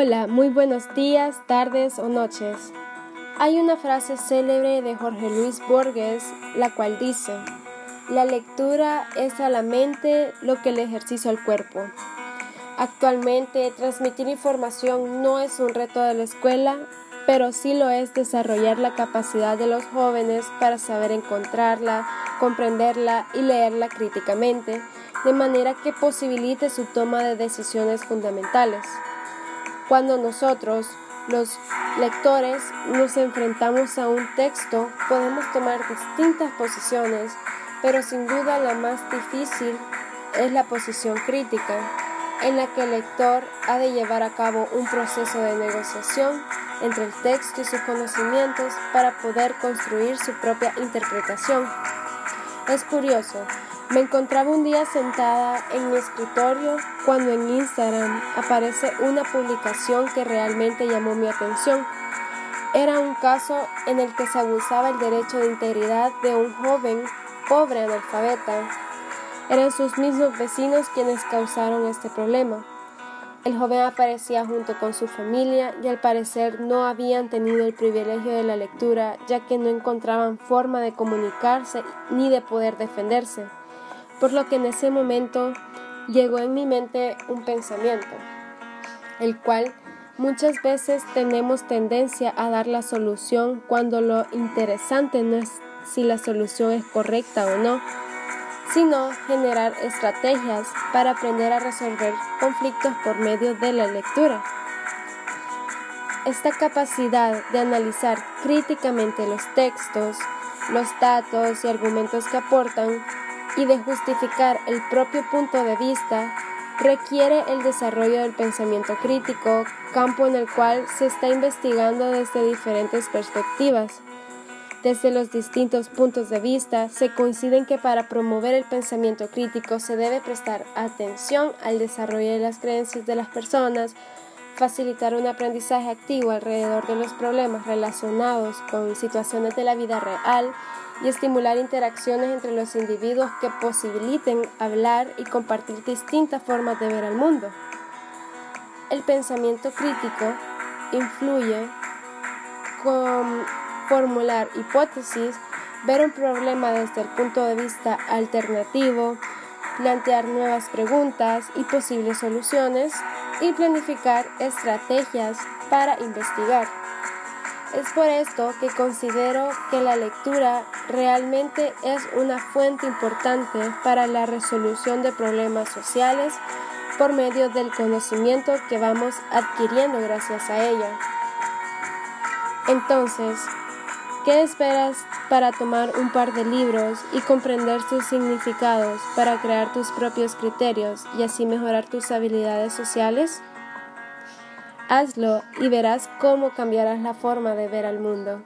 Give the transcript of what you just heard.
Hola, muy buenos días, tardes o noches. Hay una frase célebre de Jorge Luis Borges, la cual dice, la lectura es a la mente lo que el ejercicio al cuerpo. Actualmente, transmitir información no es un reto de la escuela, pero sí lo es desarrollar la capacidad de los jóvenes para saber encontrarla, comprenderla y leerla críticamente, de manera que posibilite su toma de decisiones fundamentales. Cuando nosotros, los lectores, nos enfrentamos a un texto, podemos tomar distintas posiciones, pero sin duda la más difícil es la posición crítica, en la que el lector ha de llevar a cabo un proceso de negociación entre el texto y sus conocimientos para poder construir su propia interpretación. Es curioso, me encontraba un día sentada en mi escritorio cuando en Instagram aparece una publicación que realmente llamó mi atención. Era un caso en el que se abusaba el derecho de integridad de un joven pobre analfabeta. Eran sus mismos vecinos quienes causaron este problema. El joven aparecía junto con su familia y al parecer no habían tenido el privilegio de la lectura ya que no encontraban forma de comunicarse ni de poder defenderse por lo que en ese momento llegó en mi mente un pensamiento, el cual muchas veces tenemos tendencia a dar la solución cuando lo interesante no es si la solución es correcta o no, sino generar estrategias para aprender a resolver conflictos por medio de la lectura. Esta capacidad de analizar críticamente los textos, los datos y argumentos que aportan y de justificar el propio punto de vista requiere el desarrollo del pensamiento crítico, campo en el cual se está investigando desde diferentes perspectivas. Desde los distintos puntos de vista, se coinciden que para promover el pensamiento crítico se debe prestar atención al desarrollo de las creencias de las personas, facilitar un aprendizaje activo alrededor de los problemas relacionados con situaciones de la vida real y estimular interacciones entre los individuos que posibiliten hablar y compartir distintas formas de ver al mundo. El pensamiento crítico influye con formular hipótesis, ver un problema desde el punto de vista alternativo, plantear nuevas preguntas y posibles soluciones y planificar estrategias para investigar. Es por esto que considero que la lectura realmente es una fuente importante para la resolución de problemas sociales por medio del conocimiento que vamos adquiriendo gracias a ella. Entonces, ¿qué esperas para tomar un par de libros y comprender sus significados para crear tus propios criterios y así mejorar tus habilidades sociales? Hazlo y verás cómo cambiarás la forma de ver al mundo.